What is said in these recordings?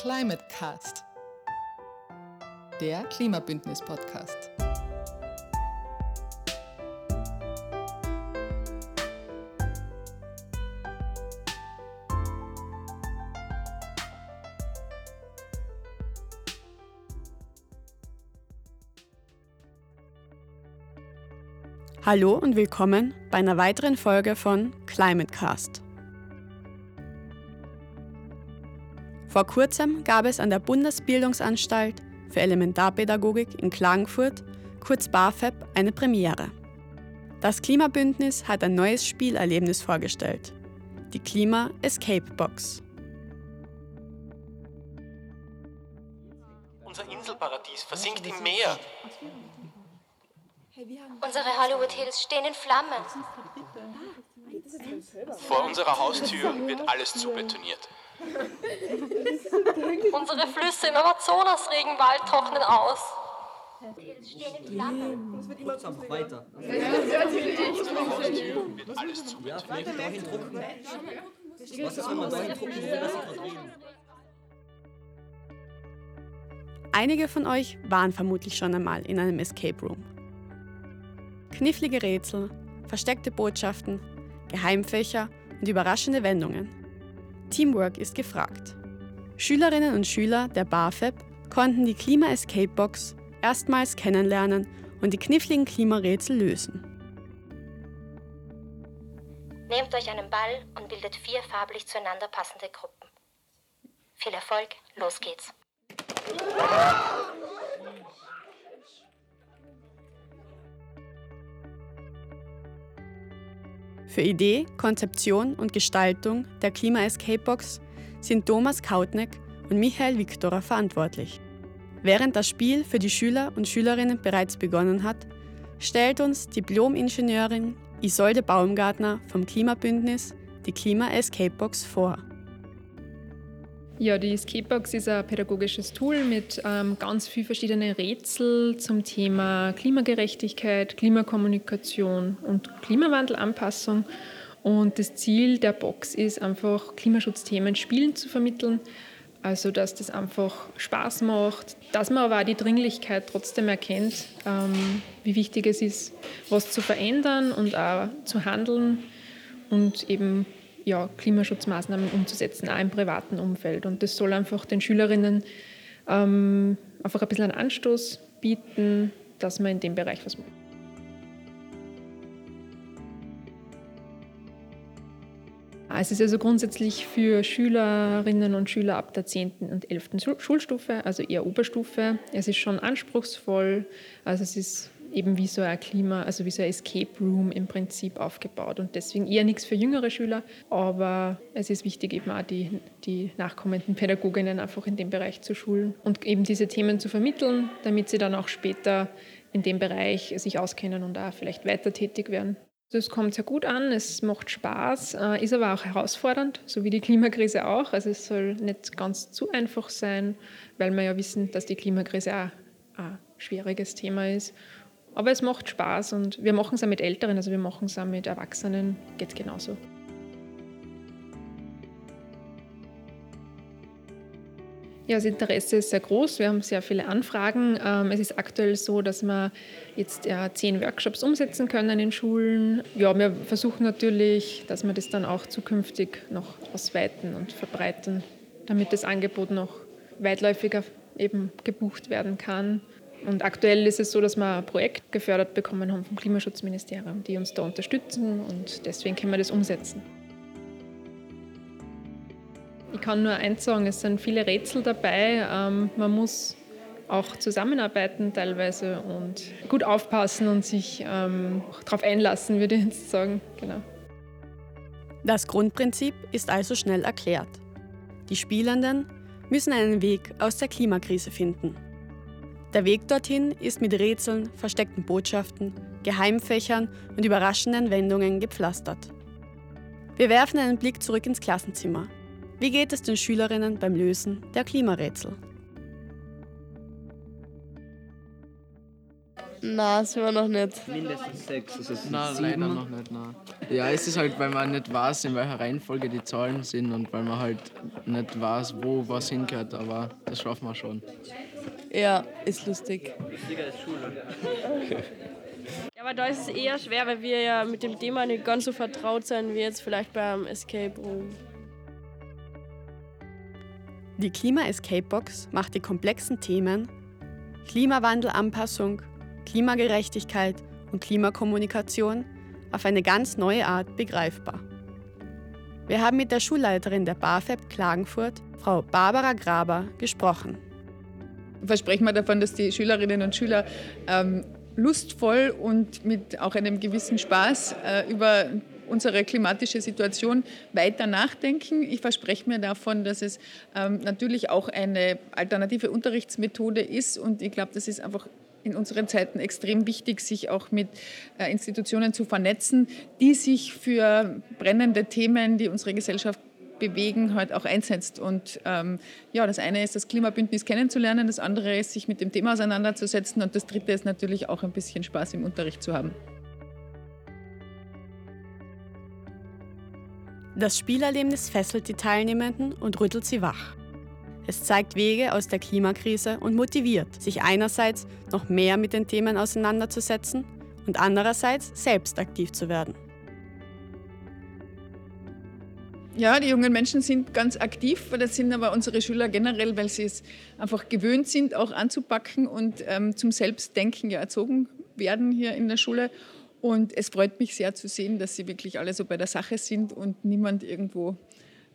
Climate Cast, der Klimabündnis-Podcast. Hallo und willkommen bei einer weiteren Folge von Climate Vor kurzem gab es an der Bundesbildungsanstalt für Elementarpädagogik in Klagenfurt, kurz BAföB, eine Premiere. Das Klimabündnis hat ein neues Spielerlebnis vorgestellt, die Klima Escape Box. Unser Inselparadies versinkt im Meer. Unsere Hollywood-Hills stehen in Flammen. Vor unserer Haustür wird alles zubetoniert. Unsere Flüsse im Amazonas-Regenwald trocknen aus. Kurz einfach weiter. Unsere Haustür wird alles Ja, zubetoniert. vielleicht dahin drucken. Was ist, wenn man dahin drucken, worüber sie gerade reden? Einige von euch waren vermutlich schon einmal in einem Escape Room. Knifflige Rätsel, versteckte Botschaften, Geheimfächer und überraschende Wendungen. Teamwork ist gefragt. Schülerinnen und Schüler der BAföB konnten die Klima Escape Box erstmals kennenlernen und die kniffligen Klimarätsel lösen. Nehmt euch einen Ball und bildet vier farblich zueinander passende Gruppen. Viel Erfolg, los geht's. Für Idee, Konzeption und Gestaltung der Klima Escape Box sind Thomas Kautneck und Michael Viktorer verantwortlich. Während das Spiel für die Schüler und Schülerinnen bereits begonnen hat, stellt uns Diplom-Ingenieurin Isolde Baumgartner vom Klimabündnis die Klima Escape Box vor. Ja, die Escapebox ist ein pädagogisches Tool mit ähm, ganz vielen verschiedenen Rätsel zum Thema Klimagerechtigkeit, Klimakommunikation und Klimawandelanpassung. Und das Ziel der Box ist einfach, Klimaschutzthemen spielen zu vermitteln. Also, dass das einfach Spaß macht, dass man aber auch die Dringlichkeit trotzdem erkennt, ähm, wie wichtig es ist, was zu verändern und auch zu handeln und eben ja, Klimaschutzmaßnahmen umzusetzen, auch im privaten Umfeld. Und das soll einfach den Schülerinnen ähm, einfach ein bisschen einen Anstoß bieten, dass man in dem Bereich was macht. Es ist also grundsätzlich für Schülerinnen und Schüler ab der 10. und 11. Schul- Schulstufe, also eher Oberstufe. Es ist schon anspruchsvoll, also es ist eben wie so ein Klima, also wie so ein Escape Room im Prinzip aufgebaut und deswegen eher nichts für jüngere Schüler, aber es ist wichtig eben auch die, die nachkommenden Pädagoginnen einfach in dem Bereich zu schulen und eben diese Themen zu vermitteln, damit sie dann auch später in dem Bereich sich auskennen und auch vielleicht weiter tätig werden. Das kommt sehr gut an, es macht Spaß, äh, ist aber auch herausfordernd, so wie die Klimakrise auch. Also es soll nicht ganz zu einfach sein, weil wir ja wissen, dass die Klimakrise auch ein schwieriges Thema ist. Aber es macht Spaß und wir machen es auch mit Älteren, also wir machen es auch mit Erwachsenen, geht genauso. Ja, das Interesse ist sehr groß. Wir haben sehr viele Anfragen. Ähm, Es ist aktuell so, dass wir jetzt zehn Workshops umsetzen können in Schulen. Ja, wir versuchen natürlich, dass wir das dann auch zukünftig noch ausweiten und verbreiten, damit das Angebot noch weitläufiger eben gebucht werden kann. Und aktuell ist es so, dass wir ein Projekt gefördert bekommen haben vom Klimaschutzministerium, die uns da unterstützen und deswegen können wir das umsetzen. Ich kann nur eins sagen, es sind viele Rätsel dabei. Ähm, man muss auch zusammenarbeiten teilweise und gut aufpassen und sich ähm, darauf einlassen, würde ich jetzt sagen. Genau. Das Grundprinzip ist also schnell erklärt. Die Spielenden müssen einen Weg aus der Klimakrise finden. Der Weg dorthin ist mit Rätseln, versteckten Botschaften, Geheimfächern und überraschenden Wendungen gepflastert. Wir werfen einen Blick zurück ins Klassenzimmer. Wie geht es den Schülerinnen beim Lösen der Klimarätsel? Na, sind wir noch nicht. Mindestens sechs, also Nein, sieben. leider noch nicht. Nein. Ja, es ist halt, weil man nicht weiß, in welcher Reihenfolge die Zahlen sind und weil man halt nicht weiß, wo was hingehört, aber das schaffen wir schon. Ja, ist lustig. Ja, aber da ist es eher schwer, weil wir ja mit dem Thema nicht ganz so vertraut sind wie jetzt vielleicht beim Escape Room. Die Klima-Escape-Box macht die komplexen Themen Klimawandelanpassung, Klimagerechtigkeit und Klimakommunikation auf eine ganz neue Art begreifbar. Wir haben mit der Schulleiterin der BAföB Klagenfurt, Frau Barbara Graber, gesprochen. Versprechen wir davon, dass die Schülerinnen und Schüler ähm, lustvoll und mit auch einem gewissen Spaß äh, über unsere klimatische Situation weiter nachdenken. Ich verspreche mir davon, dass es ähm, natürlich auch eine alternative Unterrichtsmethode ist und ich glaube, das ist einfach in unseren Zeiten extrem wichtig, sich auch mit äh, Institutionen zu vernetzen, die sich für brennende Themen, die unsere Gesellschaft bewegen, halt auch einsetzt. Und ähm, ja, das eine ist, das Klimabündnis kennenzulernen, das andere ist, sich mit dem Thema auseinanderzusetzen und das dritte ist natürlich auch ein bisschen Spaß im Unterricht zu haben. Das Spielerlebnis fesselt die Teilnehmenden und rüttelt sie wach. Es zeigt Wege aus der Klimakrise und motiviert, sich einerseits noch mehr mit den Themen auseinanderzusetzen und andererseits selbst aktiv zu werden. Ja, die jungen Menschen sind ganz aktiv, das sind aber unsere Schüler generell, weil sie es einfach gewöhnt sind, auch anzupacken und ähm, zum Selbstdenken ja erzogen werden hier in der Schule. Und es freut mich sehr zu sehen, dass sie wirklich alle so bei der Sache sind und niemand irgendwo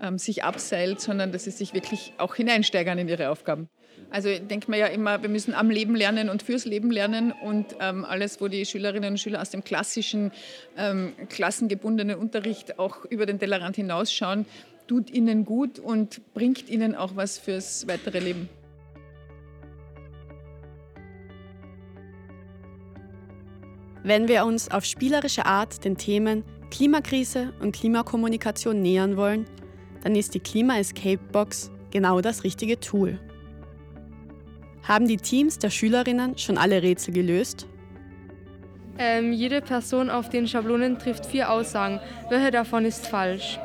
ähm, sich abseilt, sondern dass sie sich wirklich auch hineinsteigern in ihre Aufgaben. Also denke mir ja immer, wir müssen am Leben lernen und fürs Leben lernen und ähm, alles, wo die Schülerinnen und Schüler aus dem klassischen, ähm, klassengebundenen Unterricht auch über den Tellerrand hinausschauen, tut ihnen gut und bringt ihnen auch was fürs weitere Leben. Wenn wir uns auf spielerische Art den Themen Klimakrise und Klimakommunikation nähern wollen, dann ist die Klima Escape Box genau das richtige Tool. Haben die Teams der Schülerinnen schon alle Rätsel gelöst? Ähm, jede Person auf den Schablonen trifft vier Aussagen. Welche davon ist falsch?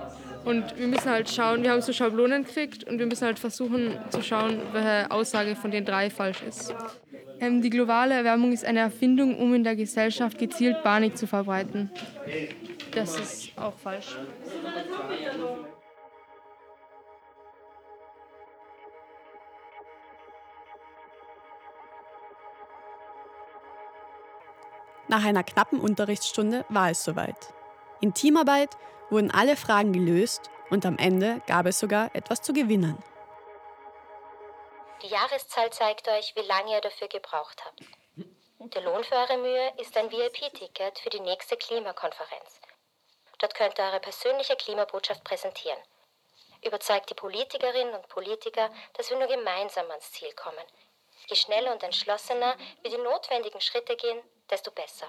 Und wir müssen halt schauen, wir haben so Schablonen gekriegt und wir müssen halt versuchen zu schauen, welche Aussage von den drei falsch ist. Ähm, die globale Erwärmung ist eine Erfindung, um in der Gesellschaft gezielt Panik zu verbreiten. Das ist auch falsch. Nach einer knappen Unterrichtsstunde war es soweit. In Teamarbeit wurden alle Fragen gelöst und am Ende gab es sogar etwas zu gewinnen. Die Jahreszahl zeigt euch, wie lange ihr dafür gebraucht habt. Der Lohn für eure Mühe ist ein VIP-Ticket für die nächste Klimakonferenz. Dort könnt ihr eure persönliche Klimabotschaft präsentieren. Überzeugt die Politikerinnen und Politiker, dass wir nur gemeinsam ans Ziel kommen. Je schneller und entschlossener wir die notwendigen Schritte gehen, desto besser.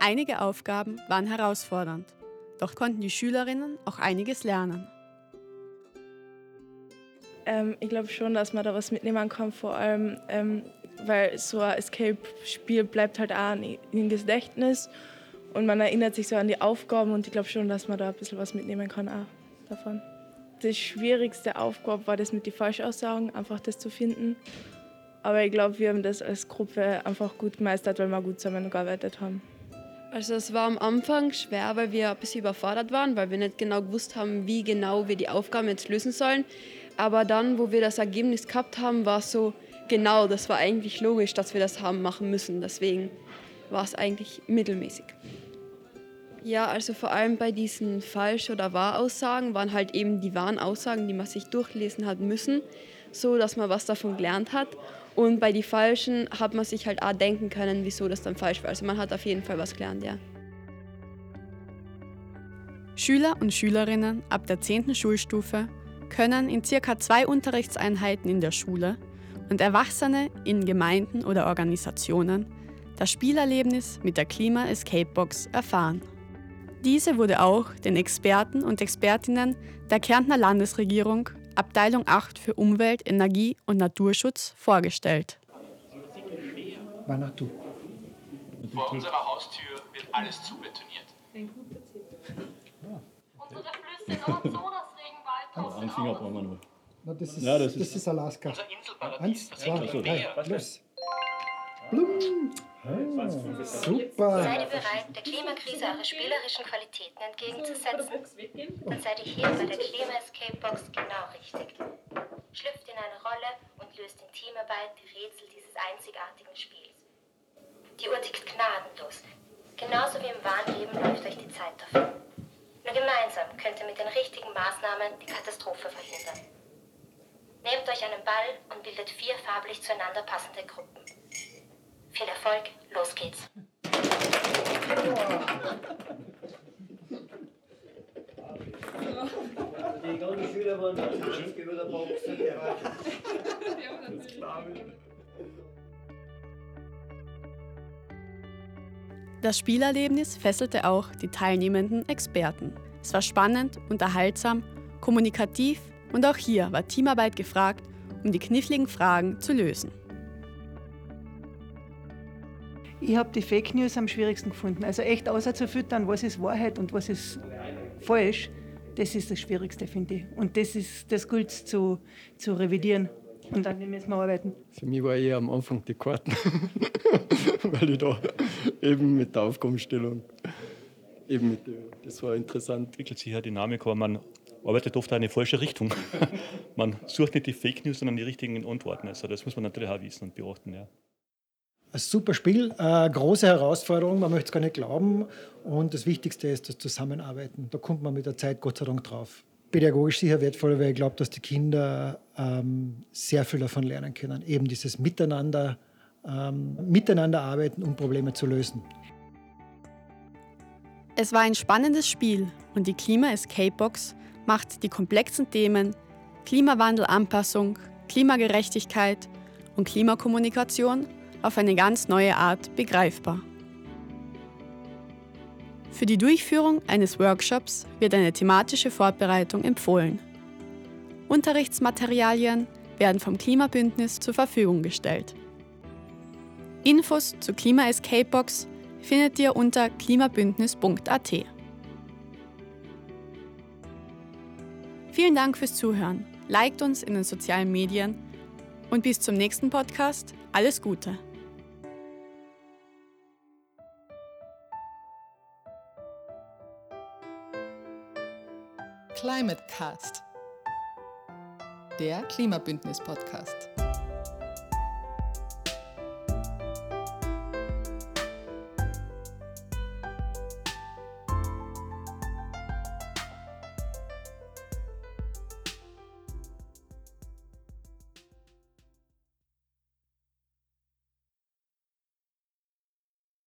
Einige Aufgaben waren herausfordernd, doch konnten die Schülerinnen auch einiges lernen. Ähm, ich glaube schon, dass man da was mitnehmen kann, vor allem, ähm, weil so ein Escape-Spiel bleibt halt auch im Gedächtnis und man erinnert sich so an die Aufgaben und ich glaube schon, dass man da ein bisschen was mitnehmen kann auch davon. Die schwierigste Aufgabe war das mit den Falschaussagen, einfach das zu finden. Aber ich glaube, wir haben das als Gruppe einfach gut gemeistert, weil wir gut zusammengearbeitet haben. Also es war am Anfang schwer, weil wir ein bisschen überfordert waren, weil wir nicht genau gewusst haben, wie genau wir die Aufgaben jetzt lösen sollen. Aber dann, wo wir das Ergebnis gehabt haben, war es so, genau, das war eigentlich logisch, dass wir das haben machen müssen. Deswegen war es eigentlich mittelmäßig. Ja, also vor allem bei diesen Falsch- oder Wahraussagen waren halt eben die wahren Aussagen, die man sich durchlesen hat müssen, so dass man was davon gelernt hat. Und bei den Falschen hat man sich halt auch denken können, wieso das dann falsch war. Also man hat auf jeden Fall was gelernt, ja. Schüler und Schülerinnen ab der 10. Schulstufe können in circa zwei Unterrichtseinheiten in der Schule und Erwachsene in Gemeinden oder Organisationen das Spielerlebnis mit der Klima Escape Box erfahren. Diese wurde auch den Experten und Expertinnen der Kärntner Landesregierung Abteilung 8 für Umwelt, Energie und Naturschutz, vorgestellt. Vanuatu. Vor unserer Haustür wird alles zubetoniert. Unsere Flüsse Nord-Sonas-Regenwald Ein Finger brauchen wir noch. Na, das, ist, Ja, das das, ist- ist, Alaska. Unser Inselparadies Eins, zwei, im drei, los. Blum. Ah, super. Seid ihr bereit, der Klimakrise eure spielerischen Qualitäten entgegenzusetzen? Dann seid ihr hier bei der Klima Escape Box genau richtig. Schlüpft in eine Rolle und löst in Teamarbeit die Rätsel dieses einzigartigen Spiels. Die Uhr tickt gnadenlos. Genauso wie im wahren Leben läuft euch die Zeit davon. Nur gemeinsam könnt ihr mit den richtigen Maßnahmen die Katastrophe verhindern. Nehmt euch einen Ball und bildet vier farblich zueinander passende Gruppen. Viel Erfolg, los geht's. Die ganzen Schüler waren da über der Box. Das Spielerlebnis fesselte auch die teilnehmenden Experten. Es war spannend, unterhaltsam, kommunikativ und auch hier war Teamarbeit gefragt, um die kniffligen Fragen zu lösen. Ich habe die Fake News am schwierigsten gefunden. Also echt außer zu füttern, was ist Wahrheit und was ist falsch, das ist das Schwierigste, finde ich. Und das ist das gilt zu, zu revidieren. Und an dem müssen wir arbeiten. Für mich war eher am Anfang die Karten, weil ich da eben mit der Aufgabenstellung, eben mit der, das war interessant. entwickelt sich eine Dynamik, aber man arbeitet oft auch in die falsche Richtung. man sucht nicht die Fake News, sondern die richtigen Antworten. Also das muss man natürlich auch wissen und beachten. Ja. Ein super Spiel, eine große Herausforderung, man möchte es gar nicht glauben. Und das Wichtigste ist das Zusammenarbeiten. Da kommt man mit der Zeit Gott sei Dank drauf. Pädagogisch sicher wertvoll, weil ich glaube, dass die Kinder ähm, sehr viel davon lernen können. Eben dieses Miteinander, ähm, miteinander arbeiten, um Probleme zu lösen. Es war ein spannendes Spiel und die Klima Escape Box macht die komplexen Themen Klimawandelanpassung, Klimagerechtigkeit und Klimakommunikation auf eine ganz neue Art begreifbar. Für die Durchführung eines Workshops wird eine thematische Vorbereitung empfohlen. Unterrichtsmaterialien werden vom Klimabündnis zur Verfügung gestellt. Infos zur Klima Escape Box findet ihr unter klimabündnis.at. Vielen Dank fürs Zuhören. Liked uns in den sozialen Medien und bis zum nächsten Podcast. Alles Gute. Climate Cast, der Klimabündnis-Podcast.